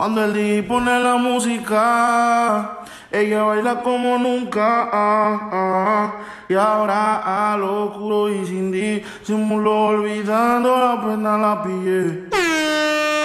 Cuando el DJ pone la música, ella baila como nunca. Ah, ah. y ahora a lo oscuro y sin disimulo, olvidando la pena la pillé.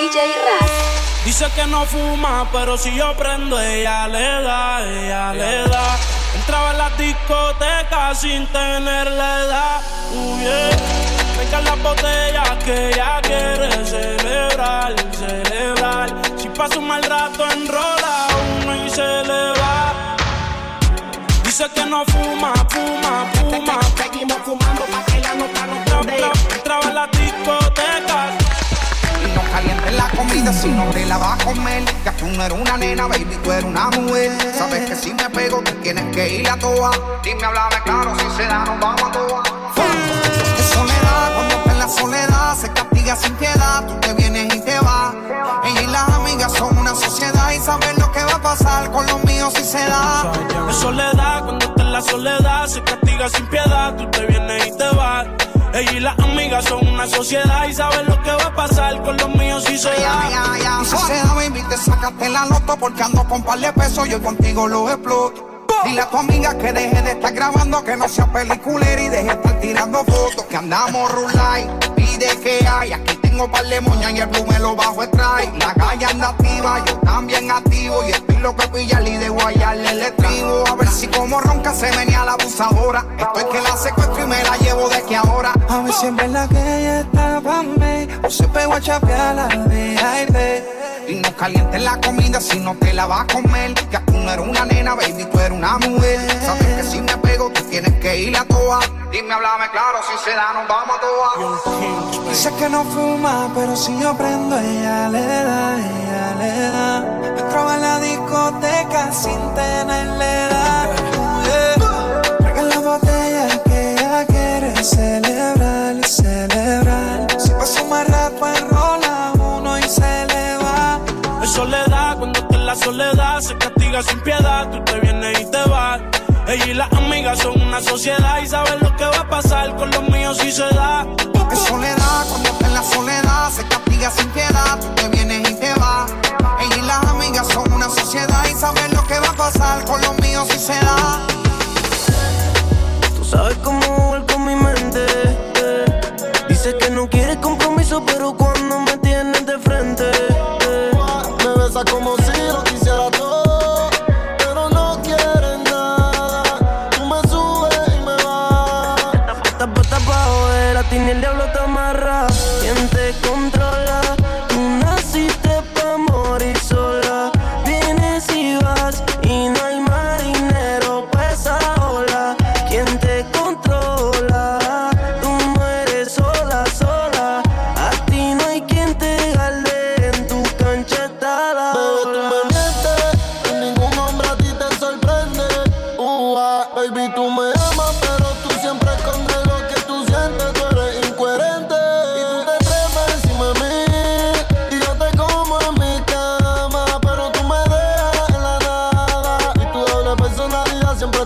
DJ Raz. Dice que no fuma, pero si yo prendo, ella le da, ella le da. Entraba en la discoteca sin tener la edad. Uh, yeah. Venga las botellas que ella quiere celebrar, celebrar pasa un mal rato, enrola uno y se le va. Dice que no fuma, fuma, fuma. Seguimos fumando pa' que nota no Entraba en la discoteca. Y no calientes la comida si no te la vas a comer. Ya tú no eres una nena, baby, tú eres una mujer. Sabes que si me pego, tú tienes que ir a toa. Dime, háblame claro, si se da, nos vamos a toa. Soledad, cuando estás en la soledad, se castiga sin piedad. Tú te vienes y te vas. Ella y las amigas son una sociedad y saben lo que va a pasar con los míos si se da. Y si se da, baby, te sacaste la loto porque ando con par de pesos, yo contigo lo exploto. Dile a tu amiga que deje de estar grabando, que no sea peliculera y deje de estar tirando fotos. Que andamos rulay, pide que hay. Aquí tengo par de moñas y el blue me lo bajo extrae. La calle anda activa, yo también activo. Y estoy lo que pilla y de guayarle el estribo. A ver si como ronca se venía la abusadora. Estoy que la secuestro y me la llevo de que ahora. A ver si en verdad que ella está pa' mí. O se pegó a chapear de aire. Y no calientes la comida si no te la vas a comer. Que tú no eres una nena, baby, tú eres una mujer. Sabes que si me pego, tú tienes que ir a toa. Dime, háblame claro, si se da, nos vamos a toa. Dice que no pero si yo prendo, ella le da, ella le da. Entraba en la discoteca sin tenerle edad. Yeah. la botella que ella quiere celebrar, celebrar. Si paso más rato enrola uno y se le va. Es soledad, cuando estás en la soledad, se castiga sin piedad. Tú te vienes y te vas. Ella y las amigas son una sociedad y saben lo que va a pasar con los míos si se da. Es soledad, cuando estás en la soledad, se castiga sin piedad. Tú te vienes y te vas. Ella y las amigas son una sociedad y saben lo que va a pasar con los míos si se da. Tú sabes cómo jugar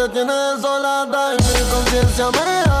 te tiene desolada. Y mi conciencia me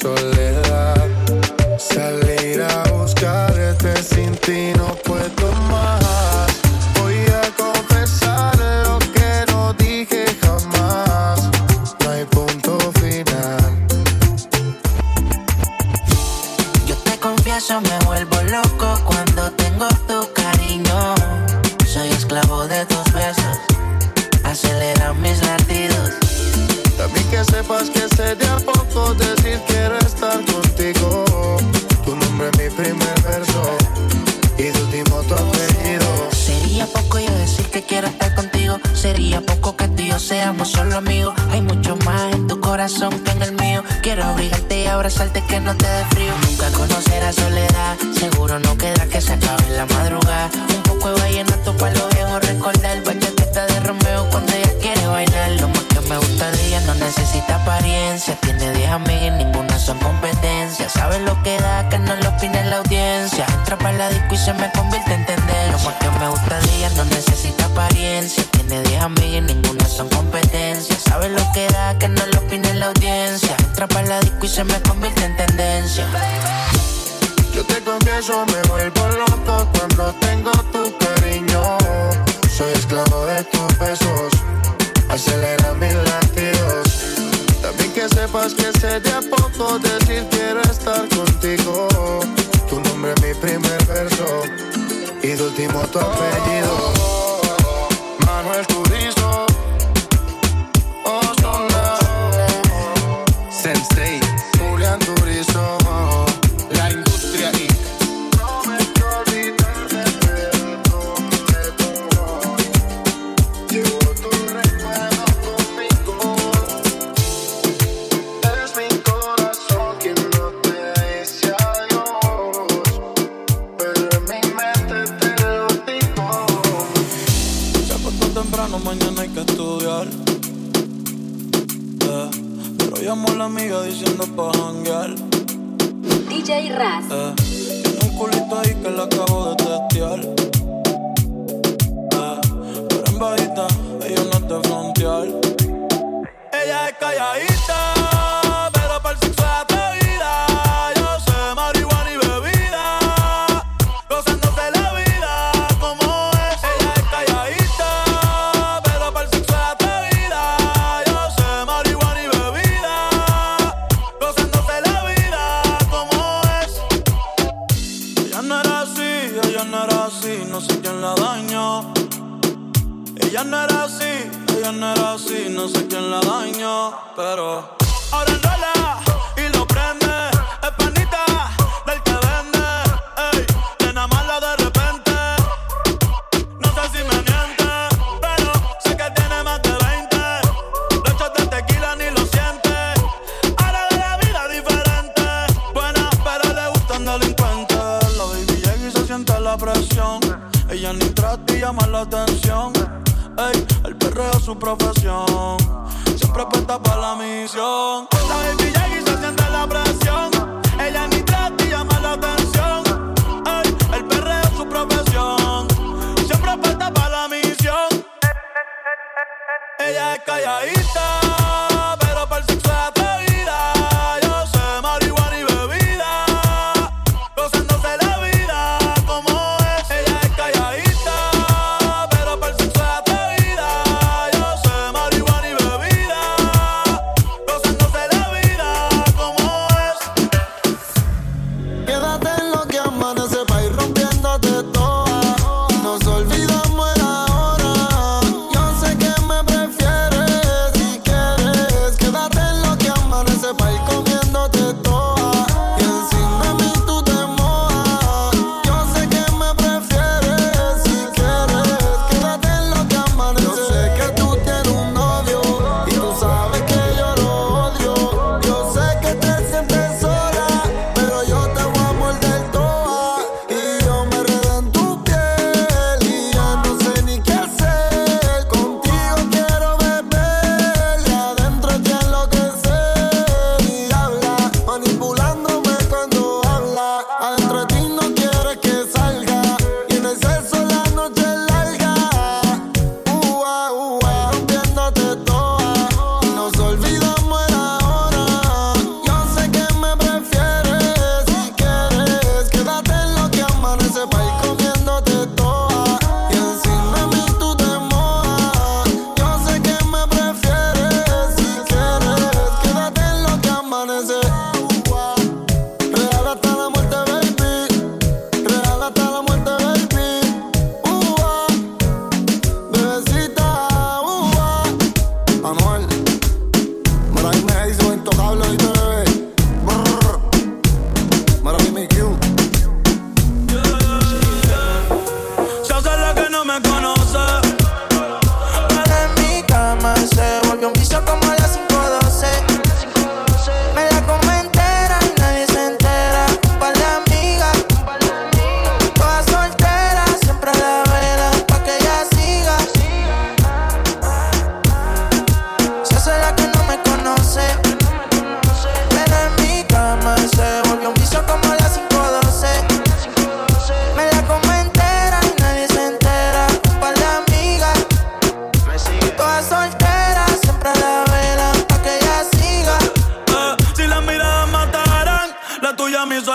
soledad. Salir a buscarte sin ti no puedo más.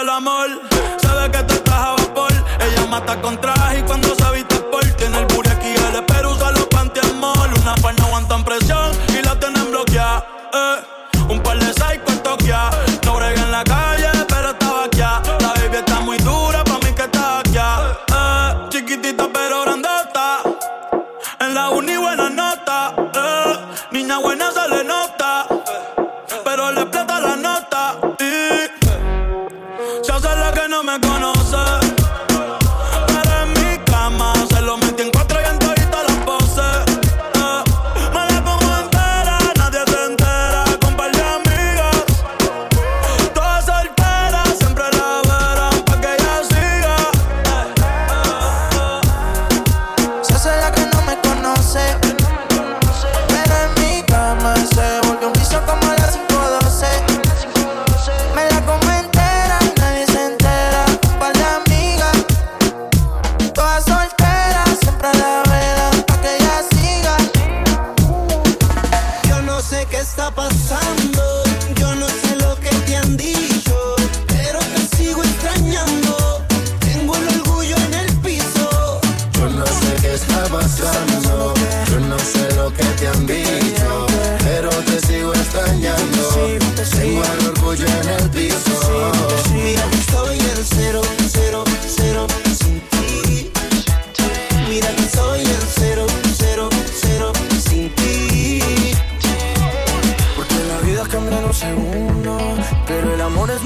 el amor. Sabe que tú estás a vapor. Ella mata con traje y cuando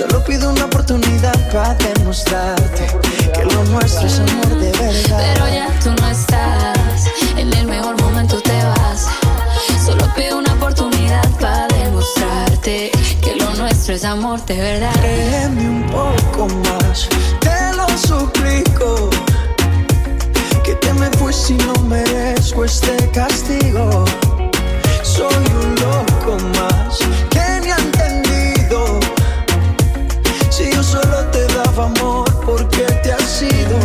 Solo pido una oportunidad para demostrarte que lo nuestro es amor de verdad. Pero ya tú no estás, en el mejor momento te vas. Solo pido una oportunidad para demostrarte que lo nuestro es amor de verdad. Créeme un poco más, te lo suplico. Que te me fuiste y no merezco este castigo. Soy un loco más amor, ¿por qué te has ido?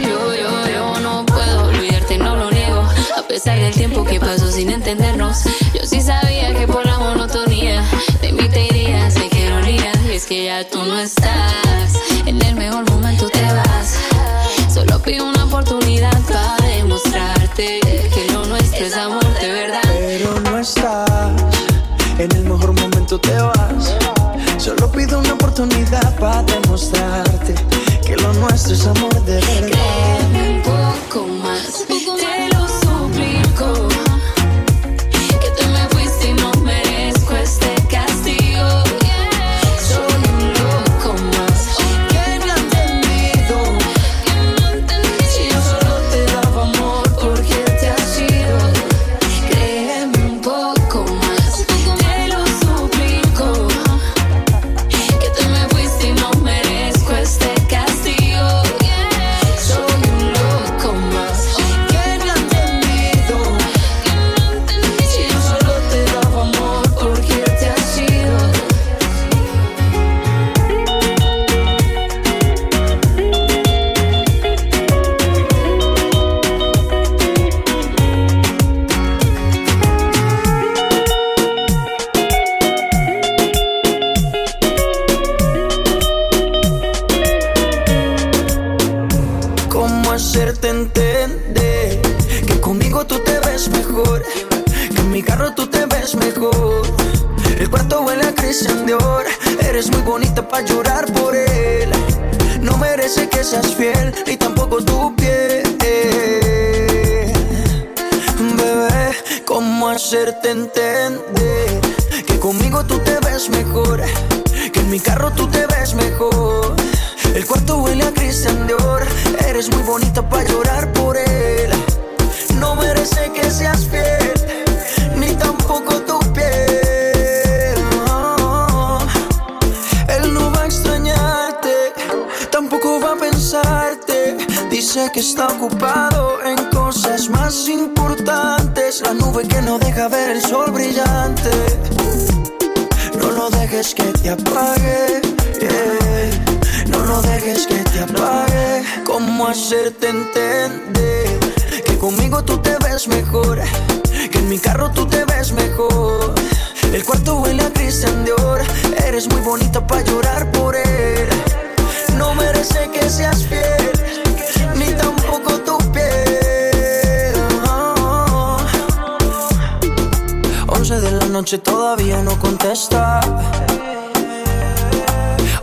Yo, yo, yo no puedo olvidarte, no lo niego. A pesar del tiempo que pasó sin entendernos, yo sí sabía que por la monotonía de mí te irías, sé que ironía. Y es que ya tú no estás, en el mejor momento te vas. Solo pido una oportunidad para demostrarte que lo nuestro es amor de verdad. Pero no estás, en el mejor momento te vas Solo pido una oportunidad para demostrarte que lo nuestro es amor de verdad. Créeme un poco más. Seas fiel, ni tampoco tu piel. Bebé, ¿cómo hacerte entender? Que conmigo tú te ves mejor. Que en mi carro tú te ves mejor. Dice que está ocupado en cosas más importantes. La nube que no deja ver el sol brillante. No lo dejes que te apague. yeah. No lo dejes que te apague. ¿Cómo hacerte entender? Que conmigo tú te ves mejor. Que en mi carro tú te ves mejor. El cuarto huele a Christian Dior. Eres muy bonita para llorar por él. No merece que seas fiel. Noche todavía no contesta.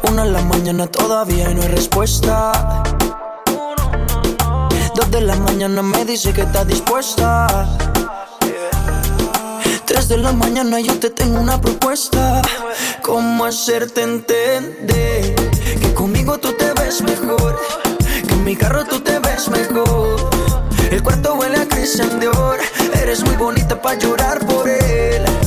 Una en la mañana todavía no hay respuesta. Dos de la mañana me dice que está dispuesta. Tres de la mañana yo te tengo una propuesta. ¿Cómo hacerte entender? Que conmigo tú te ves mejor. Que en mi carro tú te ves mejor. El cuarto huele a Christian Dior. Eres muy bonita para llorar por él.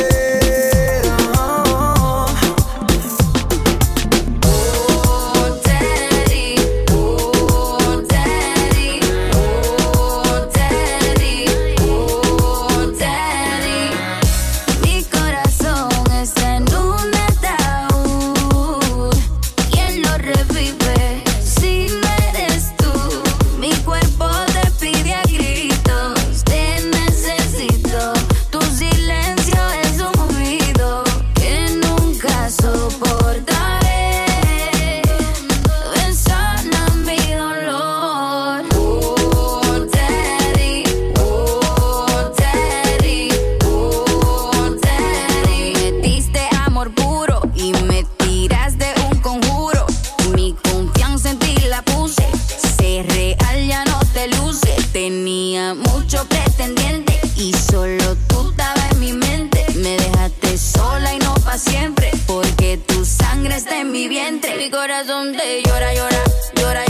Mucho pretendiente y solo tú estabas en mi mente. Me dejaste sola y no pa' siempre. Porque tu sangre está en mi vientre. Mi corazón te llora, llora, llora,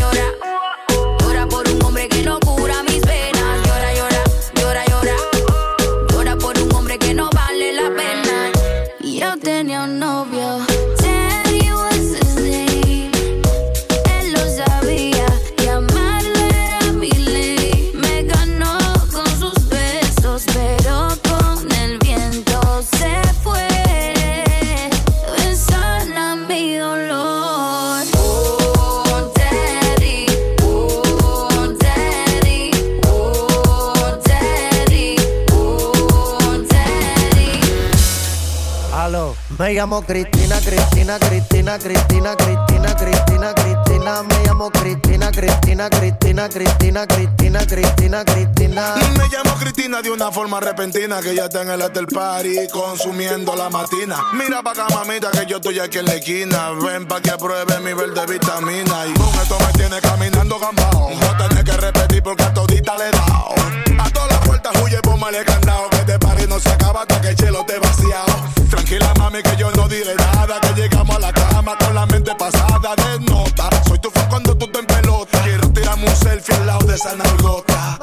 llamo Cristina, Cristina, Cristina, Cristina, Cristina, Cristina, Cristina, me llamo Cristina, Cristina, Cristina, Cristina, Cristina, Cristina, Cristina. Me llamo Cristina de una forma repentina que ya está en el hotel party consumiendo la matina. Mira pa' acá, mamita, que yo estoy aquí en la esquina. Ven pa' que pruebe mi verde vitamina. Y con esto me tiene caminando gambao. No tenés que repetir porque a todita le he dado. A todas las puertas huye, póngale candado. Que este party no se acaba hasta que el chelo te vaciado. Tranquila, mami, que yo no diré nada. Que llegamos a la cama con la mente pasada de nota. Soy tu fan cuando tú te en pelota. Quiero tirarme un selfie al lado de esa nalgota.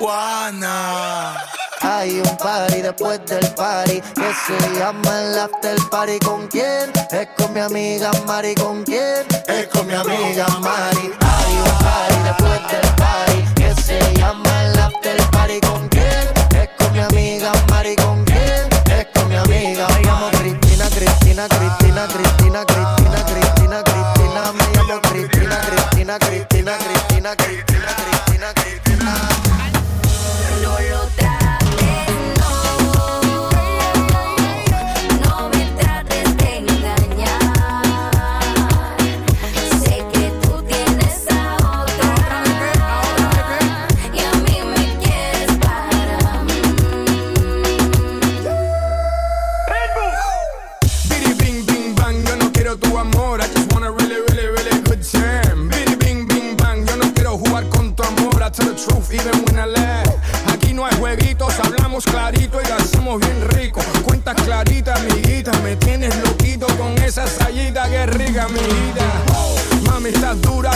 Juana. Hay un party después del party que se llama el after party. ¿Con quién? Es con mi amiga Mari. ¿Con quién? Es con mi amiga Mari. Hay un party después del party mi vida. Mami, estás dura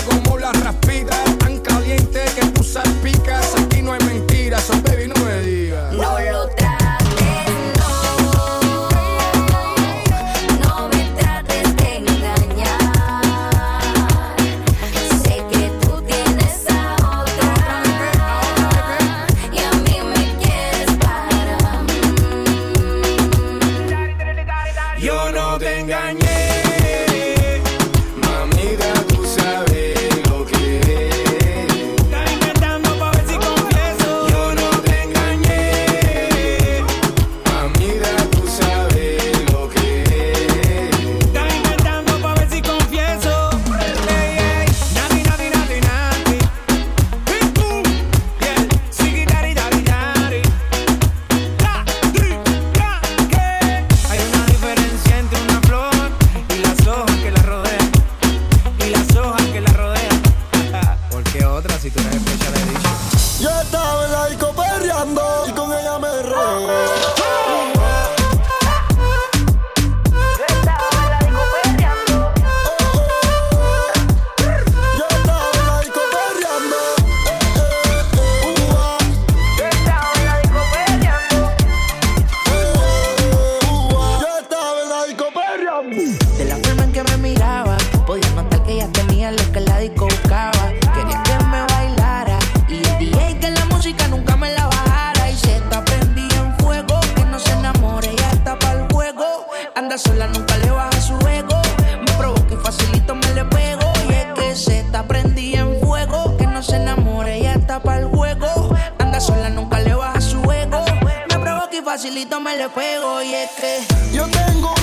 poquito me le pego y es que yo tengo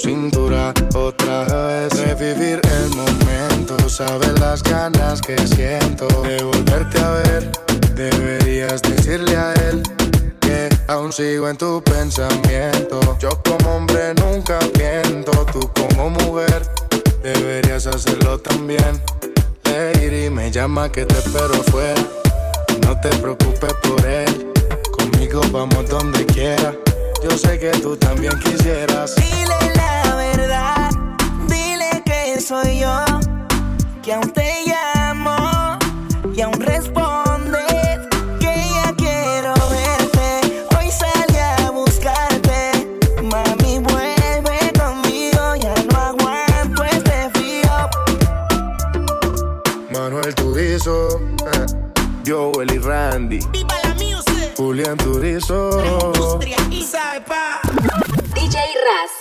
cintura. Otra vez revivir el momento. Sabes las ganas que siento de volverte a ver. Deberías decirle a él que aún sigo en tu pensamiento. Yo como hombre nunca miento. Tú como mujer deberías hacerlo también. Lady me llama que te espero afuera. No te preocupes por él. Conmigo vamos donde quiera. Yo sé que tú también quisieras. Verdad, dile que soy yo, que aún te llamo y aún respondes que ya quiero verte. Hoy salí a buscarte, mami vuelve conmigo, ya no aguanto este frío. Manuel Turizo, eh, Joel y Randy, Viva la music, Julián Turizo. industria y sabe pa. DJ Raz.